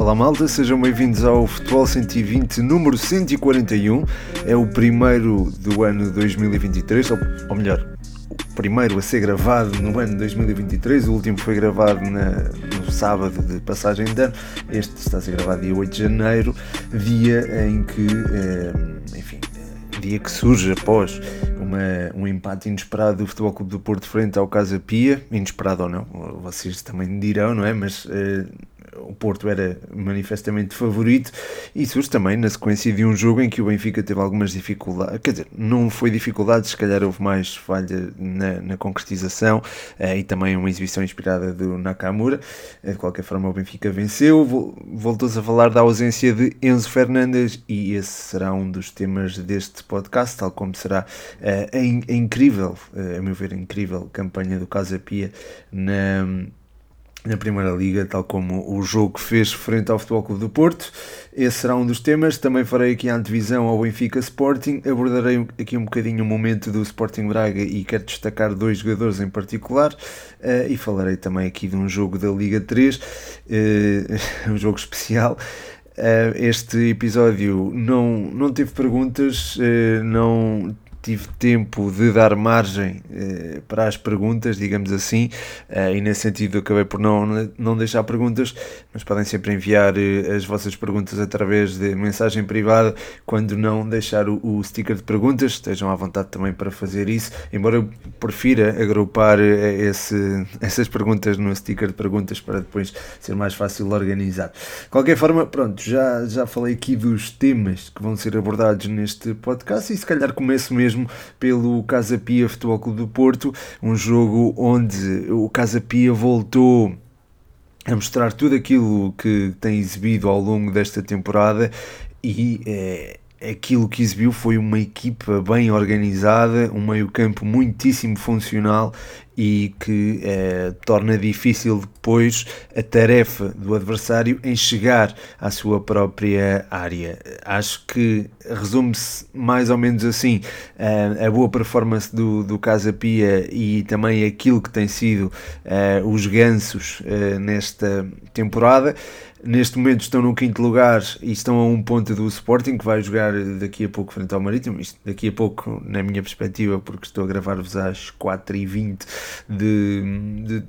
Olá malta, sejam bem-vindos ao Futebol 120 número 141. É o primeiro do ano 2023, ou, ou melhor, o primeiro a ser gravado no ano 2023. O último foi gravado na, no sábado de passagem de ano. Este está a ser gravado dia 8 de janeiro, dia em que, eh, enfim, dia que surge após uma, um empate inesperado do Futebol Clube do Porto frente ao Casa Pia, inesperado ou não, vocês também dirão, não é? Mas eh, Porto era manifestamente favorito e surge também na sequência de um jogo em que o Benfica teve algumas dificuldades, quer dizer, não foi dificuldades, se calhar houve mais falha na, na concretização eh, e também uma exibição inspirada do Nakamura. Eh, de qualquer forma, o Benfica venceu. Voltou-se a falar da ausência de Enzo Fernandes e esse será um dos temas deste podcast, tal como será eh, a, a incrível, a meu ver, a incrível campanha do Casa Pia na na Primeira Liga, tal como o jogo que fez frente ao Futebol Clube do Porto. Esse será um dos temas. Também farei aqui a antevisão ao Benfica Sporting. Abordarei aqui um bocadinho o momento do Sporting Braga e quero destacar dois jogadores em particular. Uh, e falarei também aqui de um jogo da Liga 3, uh, eh, um jogo especial. Uh, este episódio não, não teve perguntas, não tive tempo de dar margem eh, para as perguntas, digamos assim, eh, e nesse sentido acabei por não, não deixar perguntas, mas podem sempre enviar eh, as vossas perguntas através de mensagem privada, quando não deixar o, o, sticker de perguntas, estejam à vontade também para fazer isso, embora eu prefira agrupar eh, esse, essas perguntas no sticker de perguntas para depois ser mais fácil organizar. De qualquer forma, pronto, já, já falei aqui dos temas que vão ser abordados neste podcast e se calhar começo mesmo mesmo pelo Casa Pia Futebol Clube do Porto, um jogo onde o Casa Pia voltou a mostrar tudo aquilo que tem exibido ao longo desta temporada e é, aquilo que exibiu foi uma equipa bem organizada, um meio-campo muitíssimo funcional e que eh, torna difícil depois a tarefa do adversário em chegar à sua própria área. Acho que resume-se mais ou menos assim eh, a boa performance do, do Casa Pia e também aquilo que tem sido eh, os gansos nesta temporada. Neste momento estão no quinto lugar e estão a um ponto do Sporting, que vai jogar daqui a pouco frente ao Marítimo. Isto daqui a pouco, na minha perspectiva, porque estou a gravar-vos às 4h20 de, de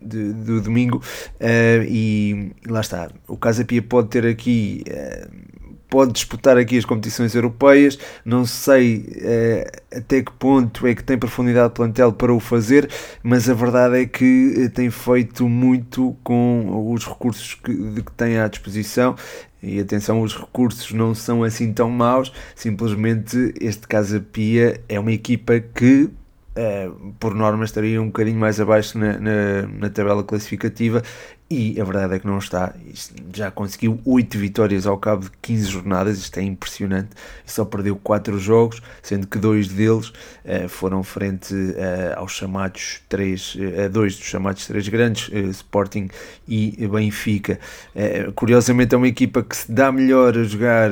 de, do domingo uh, e lá está. O Casa Pia pode ter aqui uh, pode disputar aqui as competições europeias. Não sei eh, até que ponto é que tem profundidade de plantel para o fazer, mas a verdade é que eh, tem feito muito com os recursos que, de que tem à disposição. E atenção, os recursos não são assim tão maus, simplesmente este Casa Pia é uma equipa que Uh, por norma estaria um bocadinho mais abaixo na, na, na, tabela classificativa e a verdade é que não está. Já conseguiu 8 vitórias ao cabo de 15 jornadas, isto é impressionante. Só perdeu 4 jogos, sendo que dois deles uh, foram frente uh, aos chamados 3, a uh, dois dos chamados três grandes, Sporting e Benfica. curiosamente é uma equipa que se dá melhor a jogar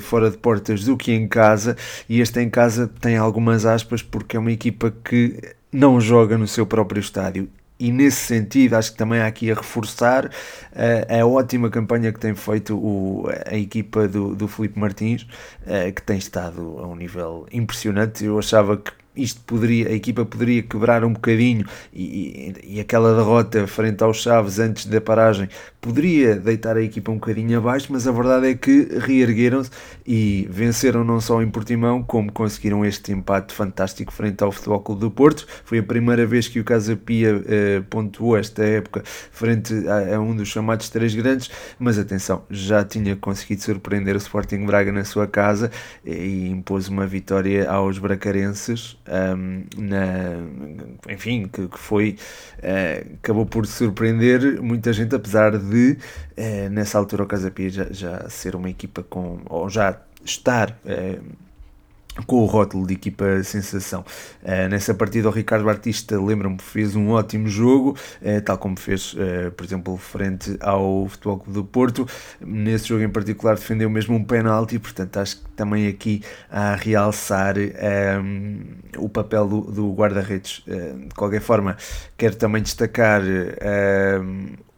fora de portas do que em casa, e este em casa tem algumas aspas porque é uma equipa que não joga no seu próprio estádio e nesse sentido acho que também há aqui a reforçar uh, a ótima campanha que tem feito o, a equipa do, do Felipe Martins, uh, que tem estado a um nível impressionante. Eu achava que isto poderia, a equipa poderia quebrar um bocadinho e, e, e, aquela derrota frente aos Chaves antes da paragem poderia deitar a equipa um bocadinho abaixo, mas a verdade é que reergueram-se e venceram não só em Portimão, como conseguiram este empate fantástico frente ao Futebol Clube do Porto. Foi a primeira vez que o Casa Pia eh, pontuou esta época frente a, a, um dos chamados três grandes, mas atenção, já tinha conseguido surpreender o Sporting Braga na sua casa e impôs uma vitória aos bracarenses um, na, enfim, que, que foi, uh, acabou por surpreender muita gente, apesar de, uh, nessa altura, o Casapia já, já ser uma equipa com, ou já estar uh, com o rótulo de equipa sensação. Uh, nessa partida o Ricardo Batista, lembro-me, fez um ótimo jogo, uh, tal como fez, uh, por exemplo, frente ao Futebol Clube do Porto. Nesse jogo em particular defendeu mesmo um penalti, portanto acho que também aqui a realçar um, o papel do, do guarda-redes. de qualquer forma, quero também destacar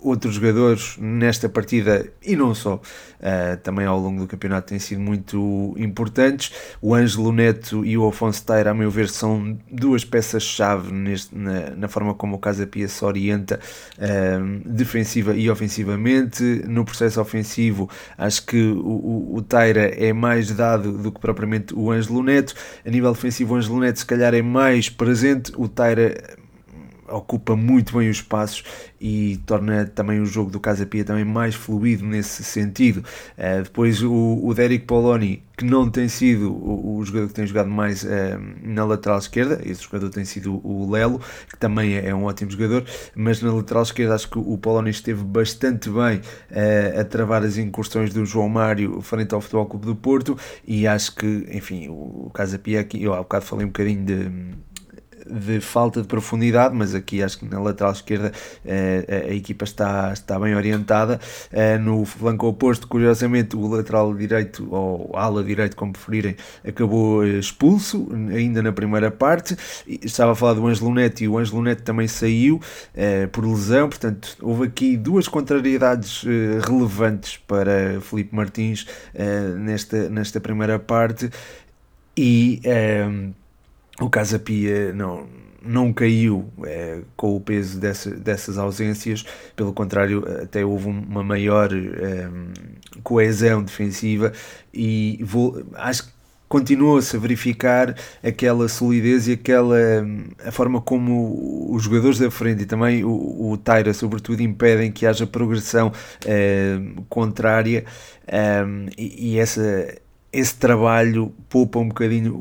outros jogadores nesta partida e não só, uh, também ao longo do campeonato têm sido muito importantes. O Ângelo Neto e o Afonso Taira, a meu ver, são duas peças-chave na, na, forma como o Casa Pia se orienta uh, defensiva e ofensivamente. No processo ofensivo, acho que o, o, Taira é mais dado do que propriamente o Ângelo Neto. A nível defensivo, o Ângelo Neto, se calhar, é mais presente. O Taira ocupa muito bem os espaços e torna também o jogo do Casa Pia também mais fluido nesse sentido. Uh, depois o, o Derek Poloni, que não tem sido o, o jogador que tem jogado mais uh, na lateral esquerda, esse jogador tem sido o Lelo, que também é, é um ótimo jogador, mas na lateral esquerda acho que o Poloni esteve bastante bem uh, a travar as incursões do João Mário frente ao Futebol Clube do Porto e acho que, enfim, o Casa Pia aqui, eu há bocado falei um bocadinho de de falta de profundidade, mas aqui acho que na lateral esquerda uh, a equipa está, está bem orientada. Uh, no flanco oposto, curiosamente, o lateral direito, ou ala direito, como preferirem, acabou eh, expulso ainda na primeira parte. Estava a falar do Angelo Neto e o Angelo Neto também saiu por lesão, portanto, houve aqui duas contrariedades relevantes para Felipe Martins nesta, nesta primeira parte. E o Casa Pia não, não caiu é, com o peso dessa, dessas ausências, pelo contrário, até houve uma maior é, coesão defensiva. E vou, acho que continua-se a verificar aquela solidez e aquela a forma como os jogadores da frente e também o, o Taira, sobretudo, impedem que haja progressão é, contrária e, e essa esse trabalho poupa um bocadinho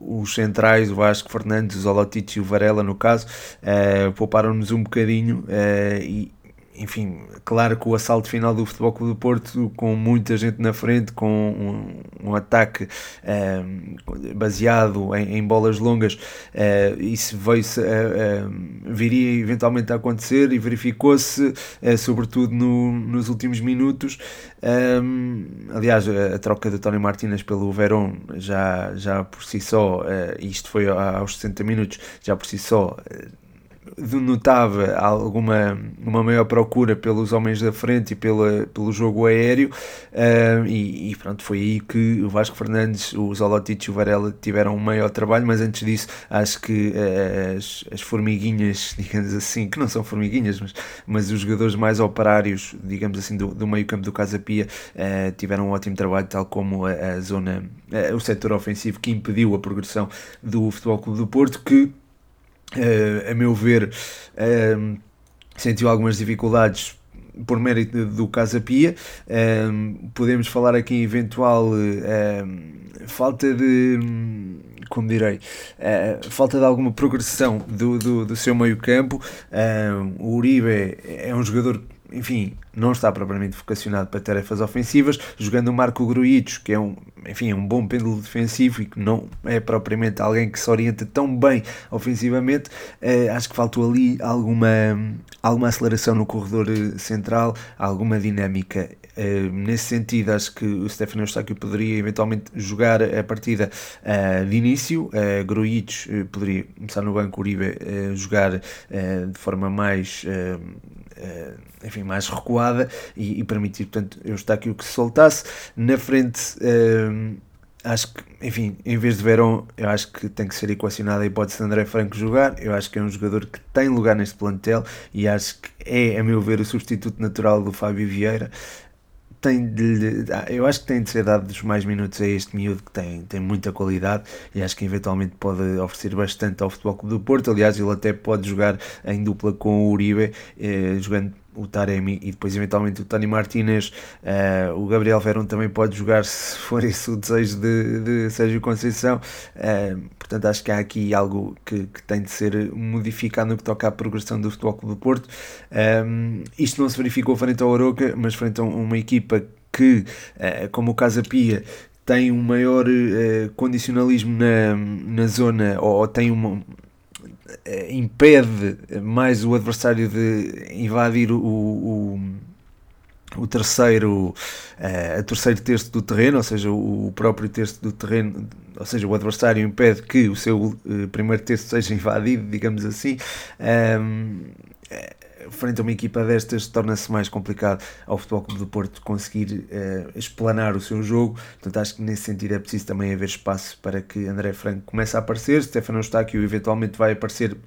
os centrais, o Vasco Fernandes, o Zolotic e o Varela, no caso, uh, pouparam-nos um bocadinho uh, e, enfim, claro que o assalto final do Futebol Clube do Porto, com muita gente na frente, com um, um ataque uh, baseado em, em, bolas longas, uh, isso veio uh, viria eventualmente a acontecer e verificou-se, sobretudo no, nos últimos minutos. Um, aliás, a, a, troca de Tony Martínez pelo Verón já, já por si só, isto foi aos 60 minutos, já por si só notava alguma uma maior procura pelos homens da frente e pela, pelo jogo aéreo uh, e, e, pronto, foi aí que o Vasco Fernandes, o Zolotic e o Varela tiveram um maior trabalho, mas antes disso acho que uh, as, as formiguinhas, digamos assim, que não são formiguinhas, mas, mas os jogadores mais operários, digamos assim, do, do meio campo do Casa Pia uh, tiveram um ótimo trabalho, tal como a, a zona, o setor ofensivo que impediu a progressão do Futebol Clube do Porto, que uh, a meu ver, uh, sentiu algumas dificuldades por mérito do Casa Pia. Uh, podemos falar aqui em eventual falta de. Como direi, falta de alguma progressão do, do, do seu meio-campo. o Uribe é um jogador enfim, não está propriamente vocacionado para tarefas ofensivas, jogando o Marco Gruitos, que é um, enfim, é um bom pêndulo defensivo e que não é propriamente alguém que se orienta tão bem ofensivamente, eh, acho que faltou ali alguma, alguma aceleração no corredor eh, central, alguma dinâmica. Eh, nesse sentido, acho que o Stefano Eustáquio poderia eventualmente jogar a partida de início, uh, poderia começar no banco, Uribe jogar de forma mais enfim, mais recuada e, e, permitir, portanto, eu estar aqui o que se soltasse. Na frente, uh, acho que, enfim, em vez de Verón, eu acho que tem que ser equacionada a hipótese de André Franco jogar. Eu acho que é um jogador que tem lugar neste plantel e acho que é, a meu ver, o substituto natural do Fábio Vieira tem de, eu acho que tem de ser dados mais minutos a este miúdo que tem, tem muita qualidade e acho que eventualmente pode oferecer bastante ao Futebol Clube do Porto. Aliás, ele até pode jogar em dupla com o Uribe, eh, jogando o Taremi e depois eventualmente o Tony Martinez, uh, o Gabriel Verón também pode jogar se for esse o desejo de, de Sérgio Conceição. Uh, portanto, acho que há aqui algo que, que, tem de ser modificado no que toca à progressão do Futebol Clube do Porto. Um, eh, isto não se verificou frente ao Oroca, mas frente a uma equipa que, uh, como o Casa Pia, tem um maior condicionalismo na, na zona ou, ou tem uma eh, impede mais o adversário de invadir o, o, o terceiro, uh, terceiro terço do terreno, ou seja, o próprio terço do terreno, ou seja, o adversário impede que o seu uh, primeiro terço seja invadido, digamos assim. Um, frente a uma equipa destas torna-se mais complicado ao Futebol Clube do Porto conseguir uh, explanar o seu jogo, portanto acho que nesse sentido é preciso também haver espaço para que André Franco comece a aparecer, Stefano Eustáquio eventualmente vai aparecer uh,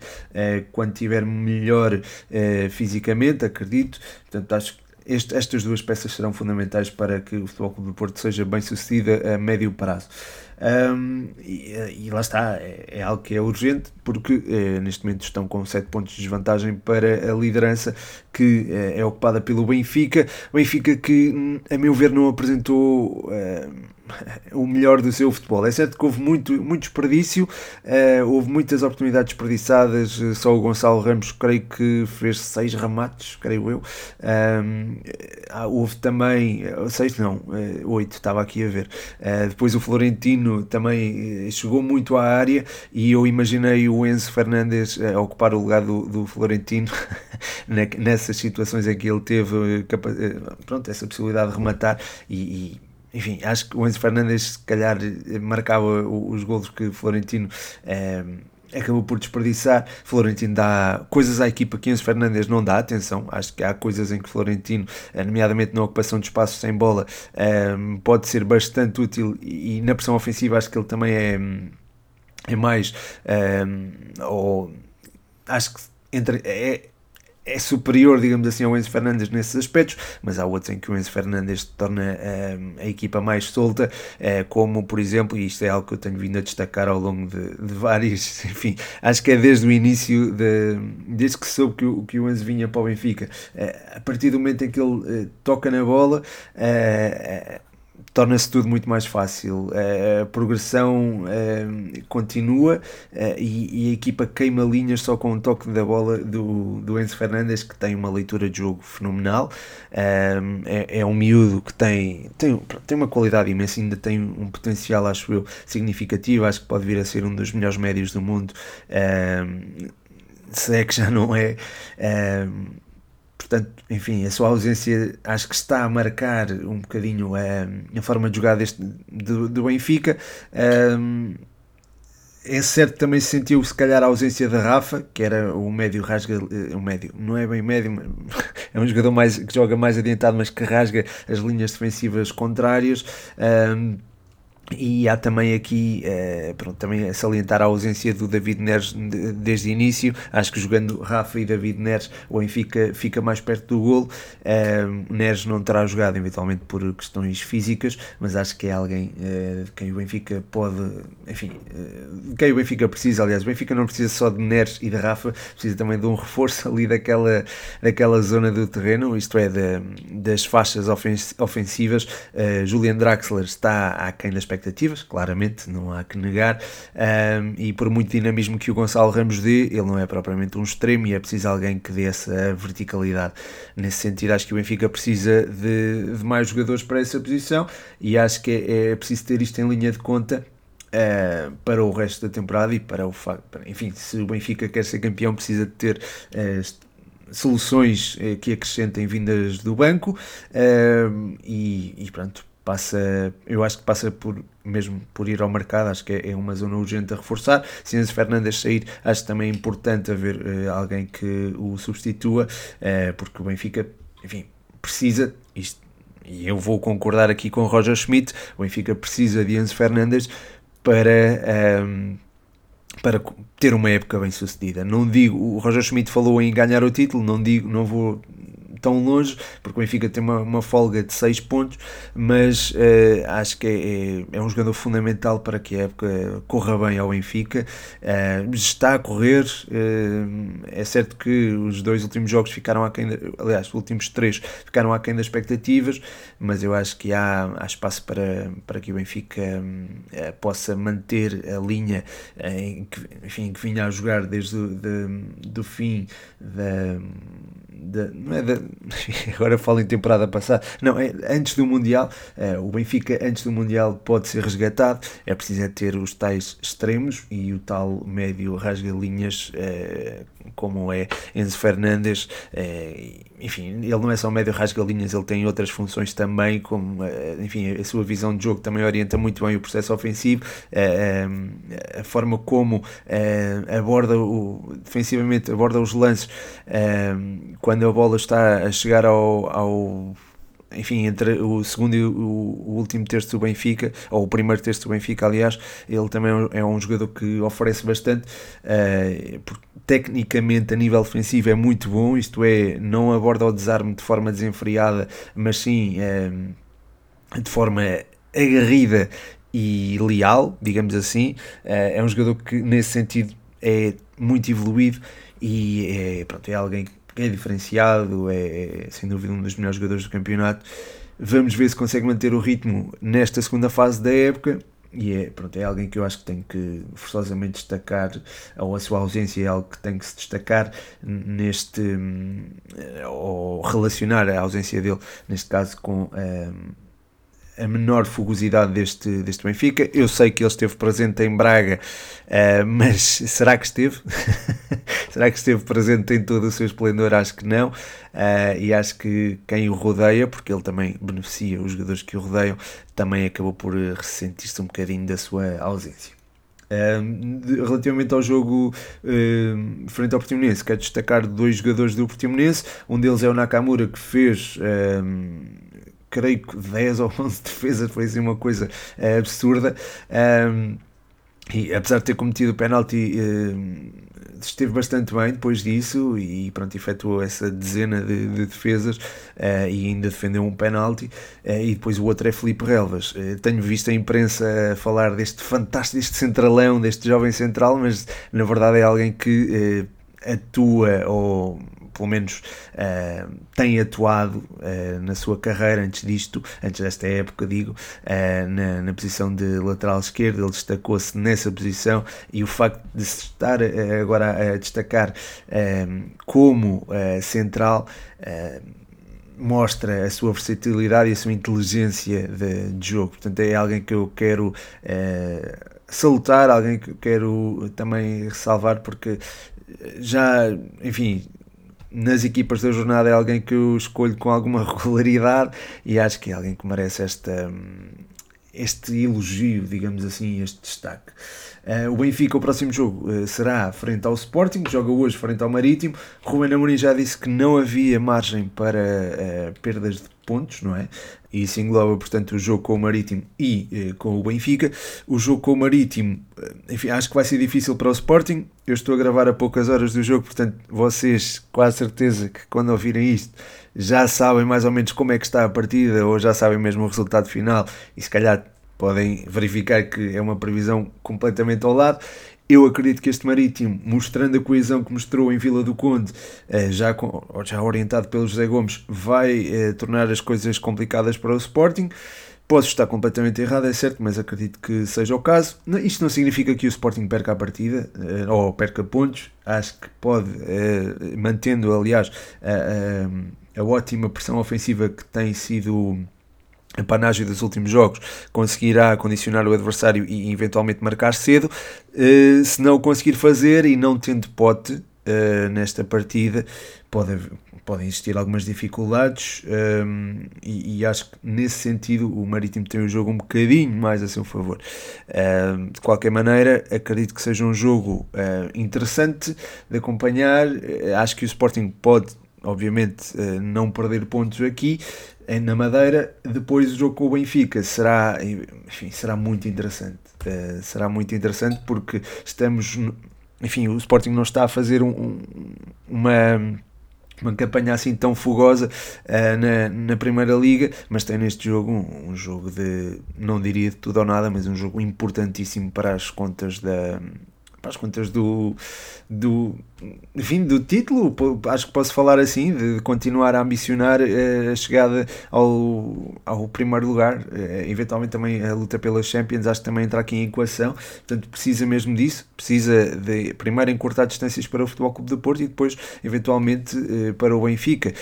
quando estiver melhor uh, fisicamente, acredito, portanto acho que este, estas duas peças serão fundamentais para que o Futebol Clube do Porto seja bem sucedido a médio prazo. Um, e, e, lá está, é, é, algo que é urgente porque é, neste momento estão com 7 pontos de desvantagem para a liderança que é, é ocupada pelo Benfica. Benfica que, hum, a meu ver, não apresentou o melhor do seu futebol. É certo que houve muito, muito desperdício, uh, houve muitas oportunidades desperdiçadas, eh, só o Gonçalo Ramos creio que fez seis remates, creio eu. Um, houve também, seis não, oito, estava aqui a ver. Uh, depois o Florentino também chegou muito à área e eu imaginei o Enzo Fernandes a ocupar o lugar do, do Florentino nessas situações em que ele teve pronto, essa possibilidade de rematar e, e enfim, acho que o Enzo Fernandes se calhar marcava os golos que Florentino eh, acabou por desperdiçar. Florentino dá coisas à equipa que Enzo Fernandes não dá, atenção, acho que há coisas em que Florentino, eh, nomeadamente na ocupação de espaços sem bola, eh, pode ser bastante útil e, na pressão ofensiva acho que ele também é, é mais, eh, ou acho que entre, é, é superior, digamos assim, ao Enzo Fernandes nesses aspectos, mas há outros em que o Enzo Fernandes torna uh, a equipa mais solta, uh, como por exemplo, e isto é algo que eu tenho vindo a destacar ao longo de, de vários, enfim, acho que é desde o início, de, desde que soube que o, que o Enzo vinha para o Benfica, uh, a partir do momento em que ele toca na bola, torna-se tudo muito mais fácil. A progressão continua e, a equipa queima linhas só com um toque da bola do, do Enzo Fernandes, que tem uma leitura de jogo fenomenal. É, é um miúdo que tem, tem, tem uma qualidade imensa, ainda tem um potencial, acho eu, significativo. Acho que pode vir a ser um dos melhores médios do mundo. Se é que já não é. Portanto, enfim, a sua ausência acho que está a marcar um bocadinho a, eh, a forma de jogar deste, do, do Benfica. Um, é certo também se sentiu se calhar a ausência da Rafa, que era o médio rasga, o médio, não é bem médio, é um jogador mais, que joga mais adiantado, mas que rasga as linhas defensivas contrárias. Um, e há também aqui, eh, pronto, também a salientar a ausência do David Neres desde o início. Acho que jogando Rafa e David Neres, o Benfica fica mais perto do golo. Eh, Neres não terá jogado, eventualmente por questões físicas, mas acho que é alguém eh, de quem o Benfica pode, enfim, de quem o Benfica precisa. Aliás, o Benfica não precisa só de Neres e de Rafa, precisa também de um reforço ali daquela, daquela zona do terreno, isto é, de, das faixas ofensivas. Julian Draxler está aquém das expectativas, claramente, não há que negar, um, e por muito dinamismo que o Gonçalo Ramos dê, ele não é propriamente um extremo e é preciso alguém que dê essa verticalidade. Nesse sentido, acho que o Benfica precisa de, de mais jogadores para essa posição e acho que é, é preciso ter isto em linha de conta Uh, para o resto da temporada e para o facto, enfim, se o Benfica quer ser campeão, precisa de ter uh, soluções uh, que acrescentem vindas do banco e, e pronto, passa, eu acho que passa por mesmo por ir ao mercado, acho que é, é uma zona urgente a reforçar. Se Enzo Fernandes sair, acho também importante haver uh, alguém que o substitua, uh, porque o Benfica, enfim, precisa, isto, e eu vou concordar aqui com o Roger Schmidt, o Benfica precisa de Enzo Fernandes para. Um, ehm, para ter uma época bem sucedida. Não digo, o Roger Schmidt falou em ganhar o título, não digo, não vou tão longe, porque o Benfica tem uma, uma folga de 6 pontos, mas uh, acho que é, é, é, um jogador fundamental para que a época corra bem ao Benfica. Uh, está a correr, uh, é certo que os dois últimos jogos ficaram aquém, de, aliás, os últimos três ficaram aquém das expectativas, mas eu acho que há, há espaço para, para que o Benfica possa manter a linha em que, enfim, que vinha a jogar desde o de, do fim da não é agora falo em temporada passada, não, é antes do Mundial, é, o Benfica antes do Mundial pode ser resgatado, é preciso é ter os tais extremos e o tal médio rasga-linhas é, como é Enzo Fernandes. É, enfim, ele não é só médio rasgalinhas, ele tem outras funções também, como eh, enfim, a sua visão de jogo também orienta muito bem o processo ofensivo, eh, a forma como aborda o, defensivamente aborda os lances quando a bola está a chegar ao, ao enfim, entre o segundo e o, o, último terço do Benfica, ou o primeiro terço do Benfica, aliás, ele também é um jogador que oferece bastante, uh, porque tecnicamente a nível defensivo é muito bom, isto é, não aborda o desarme de forma desenfreada, mas sim uh, de forma agarrida e leal, digamos assim. Uh, é um jogador que nesse sentido é muito evoluído e é, pronto, é alguém é diferenciado, é, é sem dúvida um dos melhores jogadores do campeonato. Vamos ver se consegue manter o ritmo nesta segunda fase da época. E é, pronto, é alguém que eu acho que tem que forçosamente destacar, ou a sua ausência é algo que tem que se destacar neste, ou relacionar a ausência dele, neste caso, com a menor fugosidade deste, deste Benfica. Eu sei que ele esteve presente em Braga, uh, mas será que esteve? será que esteve presente em todo o seu esplendor? Acho que não. Uh, e acho que quem o rodeia, porque ele também beneficia os jogadores que o rodeiam, também acabou por ressentir-se um bocadinho da sua ausência. Relativamente ao jogo frente ao Portimonense, quero destacar dois jogadores do Portimonense. Um deles é o Nakamura, que fez creio que 10 ou 11 defesas, foi assim uma coisa uh, absurda. Um, e apesar de ter cometido o penalti, uh, esteve bastante bem depois disso e pronto, efetuou essa dezena de, de defesas uh, e ainda defendeu um penalti. e depois o outro é Felipe Relvas. tenho visto a imprensa falar deste fantástico, deste centralão, deste jovem central, mas na verdade é alguém que atua ou pelo menos uh, tem atuado uh, na sua carreira antes disto, antes desta época, digo, uh, na, na, posição de lateral esquerdo, ele destacou-se nessa posição e o facto de se estar agora a destacar como central mostra a sua versatilidade e a sua inteligência de, de jogo. Portanto, é alguém que eu quero salutar, alguém que eu quero também ressalvar, porque já, enfim, nas equipas da jornada é alguém que eu escolho com alguma regularidade e acho que é alguém que merece esta, este elogio, digamos assim, este destaque. Uh, o Benfica, o próximo jogo, uh, será frente ao Sporting, joga hoje frente ao Marítimo. Ruben Amorim já disse que não havia margem para uh, perdas de pontos, não é? E isso engloba, portanto, o jogo com o Marítimo e com o Benfica. O jogo com o Marítimo, enfim, acho que vai ser difícil para o Sporting. Eu estou a gravar a poucas horas do jogo, portanto, vocês, quase certeza que quando ouvirem isto, já sabem mais ou menos como é que está a partida ou já sabem mesmo o resultado final e se calhar podem verificar que é uma previsão completamente ao lado. Eu acredito que este Marítimo, mostrando a coesão que mostrou em Vila do Conde, eh, já, já orientado pelo José Gomes, vai eh, tornar as coisas complicadas para o Sporting. Posso estar completamente errado, é certo, mas acredito que seja o caso. Isto não significa que o Sporting perca a partida eh, ou perca pontos. Acho que pode, mantendo, aliás, a, a, a ótima pressão ofensiva que tem sido a panagem dos últimos jogos conseguirá condicionar o adversário e eventualmente marcar cedo. Uh, se não o conseguir fazer e não tendo pote uh, nesta partida, pode, podem existir algumas dificuldades ehm, e, acho que nesse sentido o Marítimo tem o jogo um bocadinho mais a seu favor. Ehm, de qualquer maneira, acredito que seja um jogo uh, interessante de acompanhar. acho que o Sporting pode obviamente não perder pontos aqui, na Madeira. Depois o jogo com o Benfica será, enfim, será muito interessante. Uh, será muito interessante porque estamos, enfim, o Sporting não está a fazer um, uma uma campanha assim tão fogosa uh, na, na Primeira Liga, mas tem neste jogo um, um, jogo de, não diria de tudo ou nada, mas um jogo importantíssimo para as contas da, para as contas do, do, enfim, do título, acho que posso falar assim, de continuar a ambicionar eh, a chegada ao, ao primeiro lugar, eh, eventualmente também a luta pelas Champions, acho que também entra aqui em equação, portanto precisa mesmo disso, precisa de primeiro encurtar distâncias para o Futebol Clube do Porto e depois eventualmente eh, para o Benfica.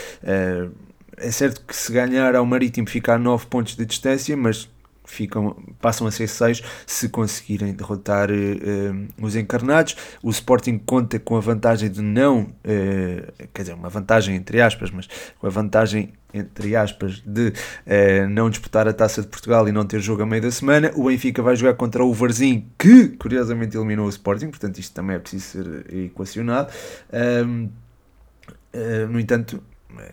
É certo que se ganhar ao Marítimo fica a 9 pontos de distância, mas ficam, passam a ser 6 se conseguirem derrotar uh, os encarnados. O Sporting conta com a vantagem de não, uh, quer dizer, uma vantagem entre aspas, mas com a vantagem entre aspas de não disputar a Taça de Portugal e não ter jogo a meio da semana. O Benfica vai jogar contra o Varzim, que curiosamente eliminou o Sporting, portanto isto também é preciso ser equacionado. no entanto,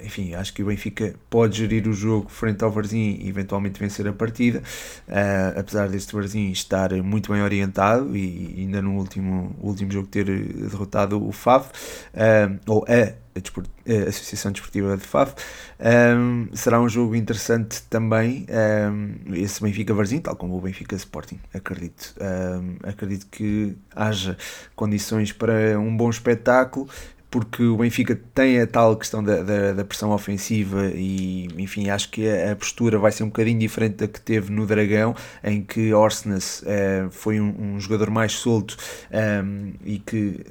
enfim, acho que o Benfica pode gerir o jogo frente ao Varzim e eventualmente vencer a partida, uh, apesar deste Varzim estar muito bem orientado e ainda no último, último jogo ter derrotado o FAV, uh, ou a, a, Associação Desportiva de FAV. Um, será um jogo interessante também, um, esse Benfica-Varzim, tal como o Benfica-Sporting, acredito. Um, acredito que haja condições para um bom espetáculo porque o Benfica tem a tal questão da, da, da, pressão ofensiva e, enfim, acho que a, postura vai ser um bocadinho diferente da que teve no Dragão, em que Orsnes uh, foi um, um, jogador mais solto ehm, e que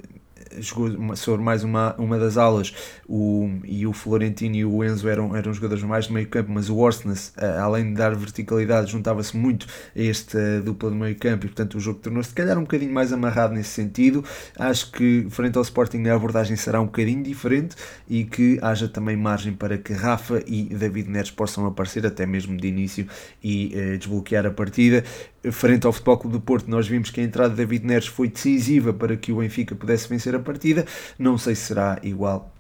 jogou sobre mais uma, uma das alas o, e o Florentino e o Enzo eram, eram jogadores mais de meio campo, mas o Orsnes, além de dar verticalidade, juntava-se muito a esta dupla de meio campo e portanto o jogo tornou-se se calhar um bocadinho mais amarrado nesse sentido. Acho que frente ao Sporting a abordagem será um bocadinho diferente e que haja também margem para que Rafa e David Neres possam aparecer até mesmo de início e eh, desbloquear a partida frente ao Futebol Clube do Porto, nós vimos que a entrada de David Neres foi decisiva para que o Benfica pudesse vencer a partida. Não sei se será igual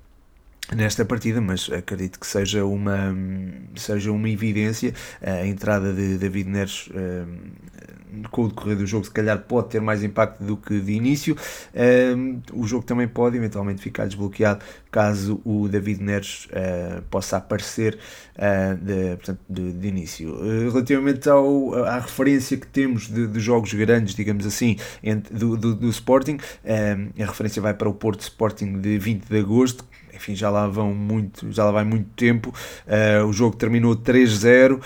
nesta partida, mas acredito que seja uma, seja uma evidência a entrada de David Neres com o decorrer do jogo se calhar pode ter mais impacto do que de início o jogo também pode eventualmente ficar desbloqueado caso o David Neres uh, possa aparecer de, portanto, de, de início. Uh, relativamente ao, à referência que temos de, de jogos grandes, digamos assim, entre, do, do, do Sporting, a referência vai para o Porto Sporting de 20 de agosto, enfim, já lá vão muito, já lá vai muito tempo. Uh, o jogo terminou 3-0 uh,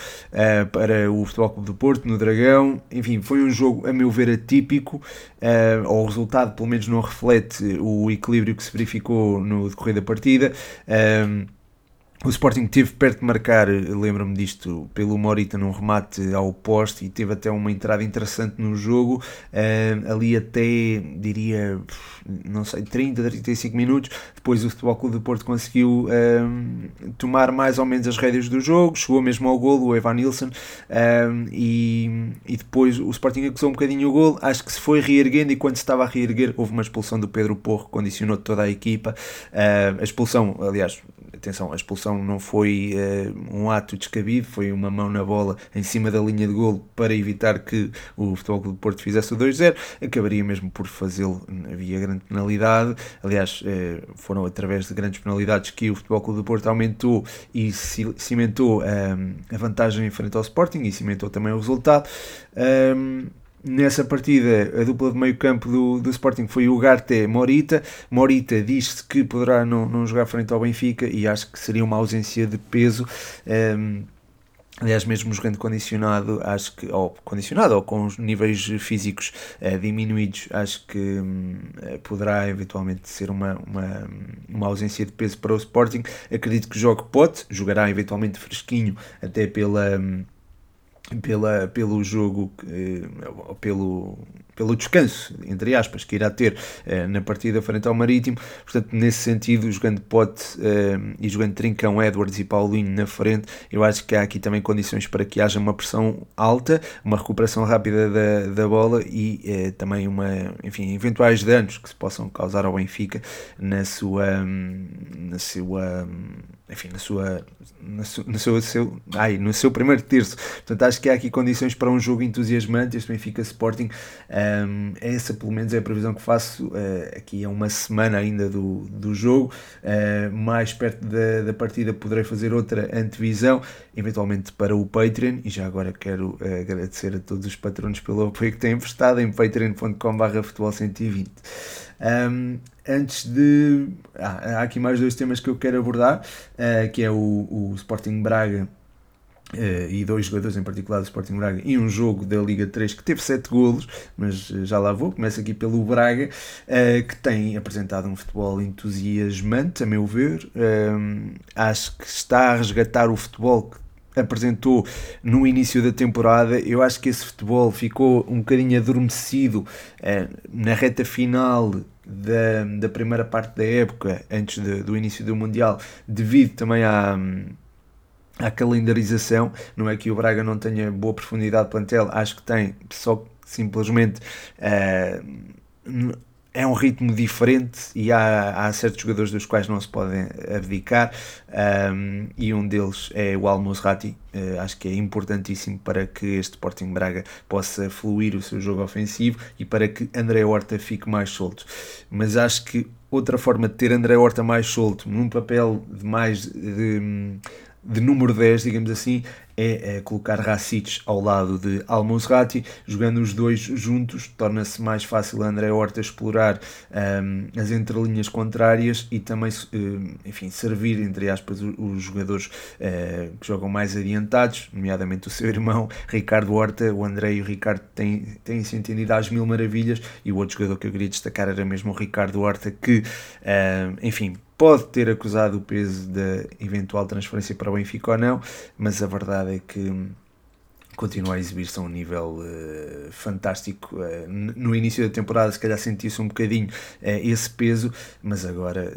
para o Futebol Clube do Porto no Dragão. Enfim, foi um jogo, a meu ver, atípico. Uh, ou o resultado, pelo menos, não reflete o equilíbrio que se verificou no decorrer da partida. O Sporting teve perto de marcar, lembro-me disto, pelo Morita num remate ao poste e teve até uma entrada interessante no jogo, uh, ali até, diria, não sei, 30, 35 minutos. Depois o Futebol Clube do Porto conseguiu uh, tomar mais ou menos as rédeas do jogo, chegou mesmo ao golo, o Evan Nilsson, uh, e, e depois o Sporting acusou um bocadinho o golo. Acho que se foi reerguendo e quando se estava a reerguer houve uma expulsão do Pedro Porro, condicionou toda a equipa. a expulsão, aliás, atenção, a expulsão não foi uh, um ato descabido, foi uma mão na bola em cima da linha de golo para evitar que o Futebol Clube do Porto fizesse o 2-0, acabaria mesmo por fazê-lo, havia grande penalidade, aliás, uh, foram através de grandes penalidades que o Futebol Clube do Porto aumentou e cimentou uh, a vantagem em frente ao Sporting e cimentou também o resultado. Um, Nessa partida, a dupla de meio campo do, do Sporting foi o Garte Morita. Morita diz-se que poderá não, não jogar frente ao Benfica e acho que seria uma ausência de peso. Um, Aliás, mesmo jogando condicionado, acho que, ou condicionado, ou com os níveis físicos uh, diminuídos, acho que um, poderá eventualmente ser uma, uma, uma ausência de peso para o Sporting. Acredito que jogue pode, jogará eventualmente fresquinho, até pela. Um, pela, pelo jogo, eh, pelo, pelo descanso, entre aspas, que irá ter eh, na partida frente ao Marítimo. Portanto, nesse sentido, jogando Pote eh, e jogando Trincão, Edwards e Paulinho na frente, eu acho que há aqui também condições para que haja uma pressão alta, uma recuperação rápida da, da bola e eh, também uma, enfim, eventuais danos que se possam causar ao Benfica na sua, na sua enfim, na sua, na no, seu, seu, ai, no seu primeiro terço. Portanto, acho que há aqui condições para um jogo entusiasmante. Este Benfica Sporting, um, essa pelo menos é a previsão que faço uh, aqui a uma semana ainda do, do jogo. Uh, mais perto da, da partida poderei fazer outra antevisão, eventualmente para o Patreon. E já agora quero uh, agradecer a todos os patronos pelo apoio que têm prestado em patreon.com.br futebol 120. Um, antes de. Ah, há aqui mais dois temas que eu quero abordar, que é o, o Sporting Braga. Uh, e dois jogadores em particular do Sporting Braga e um jogo da Liga 3 que teve 7 golos, mas uh, já lá vou. Começa aqui pelo Braga, uh, que tem apresentado um futebol entusiasmante, a meu ver. acho que está a resgatar o futebol que apresentou no início da temporada. Eu acho que esse futebol ficou um bocadinho adormecido eh, na reta final da, da primeira parte da época, antes de, do início do Mundial, devido também à, à calendarização. Não é que o Braga não tenha boa profundidade de plantel, acho que tem, só simplesmente. Uh, é um ritmo diferente e há, há certos jogadores dos quais não se podem abdicar um, e um deles é o Al-Musrati, uh, acho que é importantíssimo para que este Sporting Braga possa fluir o seu jogo ofensivo e para que André Horta fique mais solto, mas acho que outra forma de ter André Horta mais solto num papel de mais de número 10, digamos assim, é, é colocar Racic ao lado de Al-Musrati, jogando os dois juntos, torna-se mais fácil André Horta explorar um, as entrelinhas contrárias e também, um, enfim, servir, entre aspas, os, jogadores uh, que jogam mais adiantados, nomeadamente o seu irmão Ricardo Horta, o André e o Ricardo têm, têm se entendido às mil maravilhas, e o outro jogador que eu queria destacar era mesmo o Ricardo Horta, que, uh, enfim, pode ter acusado o peso da eventual transferência para o Benfica ou não, mas a verdade é que continua a exibir-se a um nível uh, fantástico. Uh, no início da temporada, se calhar sentiu-se um bocadinho uh, esse peso, mas agora,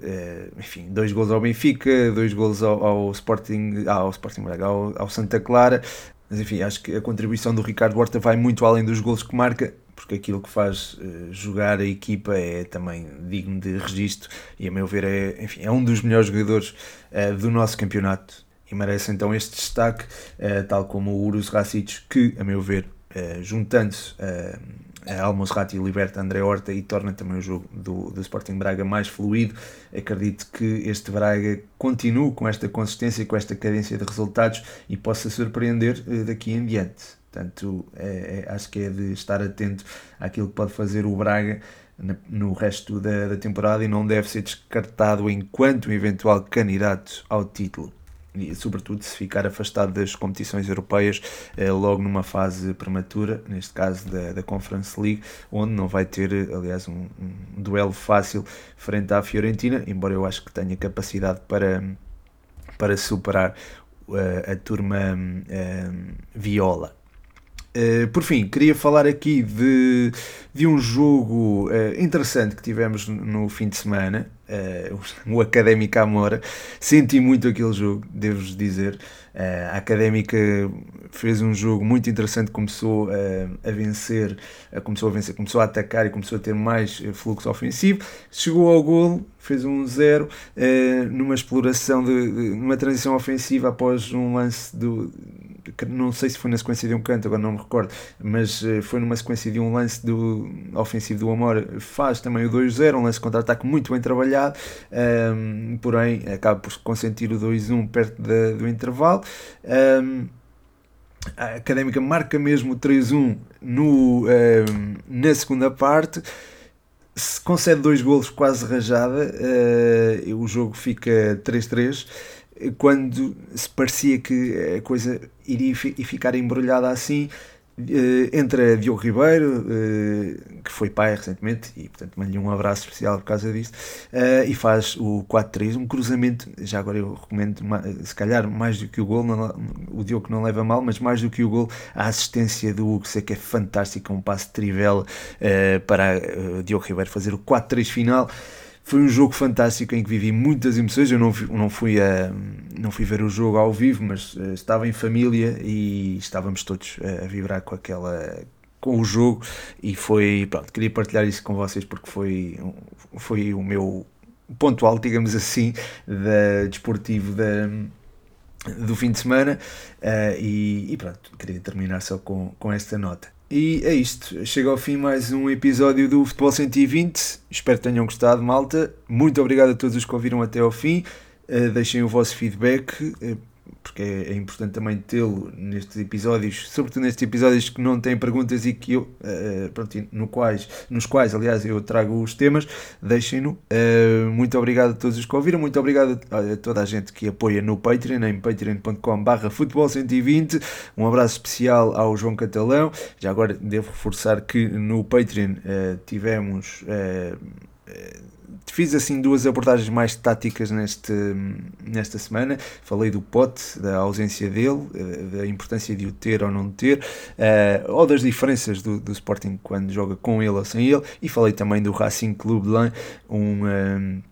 enfim, dois gols ao Benfica, dois gols ao, ao Sporting, ah, ao Sporting Braga, ao, ao Santa Clara. Mas enfim, acho que a contribuição do Ricardo Horta vai muito além dos gols que marca, porque aquilo que faz uh, jogar a equipa é também digno de registro e, a meu ver, é, enfim, é um dos melhores jogadores uh, do nosso campeonato e merece então este destaque, uh, tal como o Urus Racic, que, a meu ver, juntando-se a Almos Rati liberta André Horta e torna também o jogo do, do Sporting Braga mais fluido. Acredito que este Braga continue com esta consistência, com esta cadência de resultados e possa surpreender daqui em diante. Portanto, é, é, acho que é de estar atento àquilo que pode fazer o Braga no resto da, da temporada e não deve ser descartado enquanto eventual candidato ao título e sobretudo se ficar afastado das competições europeias eh, logo numa fase prematura, neste caso da, da Conference League, onde não vai ter, aliás, um, um duelo fácil frente à Fiorentina, embora eu acho que tenha capacidade para, para superar uh, a turma uh, Viola. Uh, por fim, queria falar aqui de, de um jogo uh, interessante que tivemos no fim de semana, uh, o Académica Amora. Senti muito aquele jogo, devo-vos dizer. a Académica fez um jogo muito interessante, começou a vencer, começou a vencer, começou a atacar e começou a ter mais fluxo ofensivo. Chegou ao golo, fez um zero numa exploração de, numa transição ofensiva após um lance do não sei se foi na sequência de um canto, agora não me recordo, mas foi numa sequência de um lance do ofensivo do Amor, faz também o 2-0, um lance contra-ataque muito bem trabalhado, um, ehm, porém acaba por consentir o 2-1 perto da, do intervalo. Um, ehm, a Académica marca mesmo o 3-1 no, um, ehm, na segunda parte se concede dois golos quase rajada, uh, o jogo fica 3-3 quando se parecia que a coisa iria ficar embrulhada assim, entra Diogo Ribeiro, uh, que foi pai recentemente, e portanto mando-lhe um abraço especial por causa disso, uh, e faz o 4-3, um cruzamento, já agora eu recomendo, se calhar mais do que o gol, o Diogo não leva mal, mas mais do que o gol, a assistência do Hugo, que é fantástica, um passe de para Diogo Ribeiro fazer o 4-3 final. Foi um jogo fantástico em que vivi muitas emoções. Eu não, não, fui, a, não fui ver o jogo ao vivo, mas uh, estava em família e estávamos todos uh, a vibrar com aquela com o jogo e foi, pronto, queria partilhar isso com vocês porque foi, foi o meu ponto alto, digamos assim, da, desportivo da, do fim de semana uh, e, e, pronto, queria terminar só com, com esta nota. E é isto. Chega ao fim mais um episódio do Futebol 120. Espero que tenham gostado, malta. Muito obrigado a todos os que ouviram até ao fim. Uh, deixem o vosso feedback. Porque é, é importante também tê-lo nestes episódios, sobretudo nestes episódios que não têm perguntas e que eu, uh, pronto, no quais, nos quais, aliás, eu trago os temas, deixem-no. Uh, muito obrigado a todos os que ouviram, muito obrigado a, a toda a gente que apoia no Patreon, em patreon.com.br futebol120. Um abraço especial ao João Catalão. Já agora devo reforçar que no Patreon uh, tivemos fiz assim duas abordagens mais táticas neste, nesta semana. Falei do Pote, da ausência dele, eh, da importância de o ter ou não ter, uh, ou das diferenças do, do Sporting quando joga com ele ou sem ele. E falei também do Racing Clube de Lã, um. um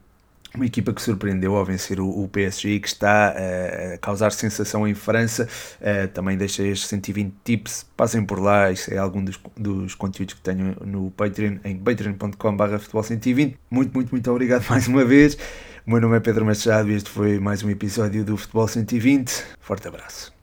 uma equipa que surpreendeu ao vencer o, PSG que está uh, a causar sensação em França. Uh, também deixei estes 120 tips, passem por lá, isso é algum dos, dos conteúdos que tenho no Patreon, em patreon.com.br futebol 120. Muito, muito, muito obrigado mais uma vez. O meu nome é Pedro Machado e este foi mais um episódio do Futebol 120. Forte abraço.